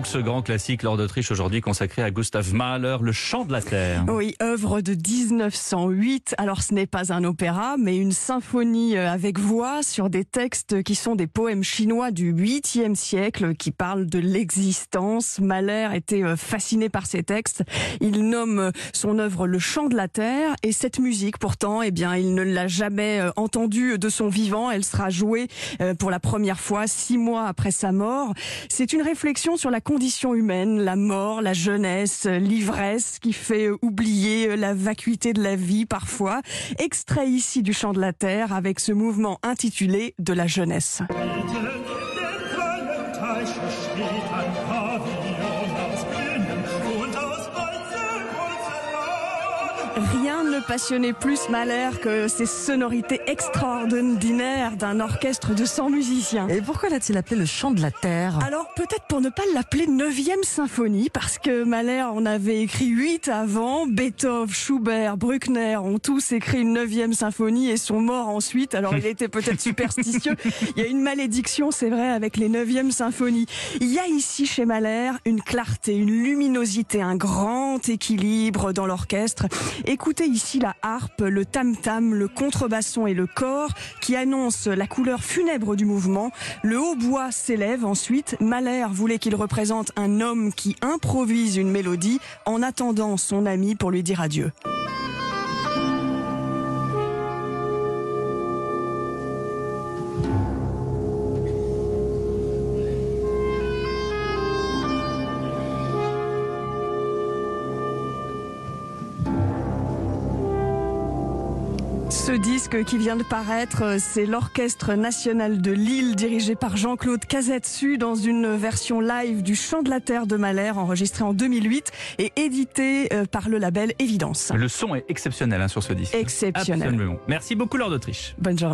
donc ce grand classique Lord d'Autriche aujourd'hui consacré à Gustav Mahler, Le chant de la terre. Oui, œuvre de 1908. Alors ce n'est pas un opéra, mais une symphonie euh, avec voix sur des textes qui sont des poèmes chinois du 8e siècle qui parlent de l'existence. Mahler était euh, fasciné par ces textes. Il nomme euh, son œuvre Le chant de la terre et cette musique pourtant, eh bien, il ne l'a jamais entendue de son vivant. Elle sera jouée pour la première fois six mois après sa mort. C'est une réflexion sur la condition humaine, la mort, la jeunesse, l'ivresse qui fait oublier la vacuité de la vie parfois. Extrait ici du chant de la terre avec ce mouvement intitulé De la jeunesse. Rien ne passionnait plus Mahler que ces sonorités extraordinaires d'un orchestre de 100 musiciens. Et pourquoi l'a-t-il appelé le chant de la terre? Alors peut-être pour ne pas l'appeler 9e symphonie, parce que Mahler en avait écrit 8 avant. Beethoven, Schubert, Bruckner ont tous écrit une 9e symphonie et sont morts ensuite. Alors il était peut-être superstitieux. Il y a une malédiction, c'est vrai, avec les 9e symphonies. Il y a ici chez Mahler une clarté, une luminosité, un grand équilibre dans l'orchestre. Écoutez ici la harpe, le tam-tam, le contrebasson et le corps qui annoncent la couleur funèbre du mouvement. Le hautbois s'élève ensuite. Mahler voulait qu'il représente un homme qui improvise une mélodie en attendant son ami pour lui dire adieu. Ce disque qui vient de paraître, c'est l'Orchestre national de Lille dirigé par Jean-Claude Cazetsu dans une version live du Chant de la Terre de Mahler enregistré en 2008 et édité euh, par le label Évidence. Le son est exceptionnel hein, sur ce disque. Exceptionnel. Absolument. Merci beaucoup Lord d'Autriche. Bonne journée.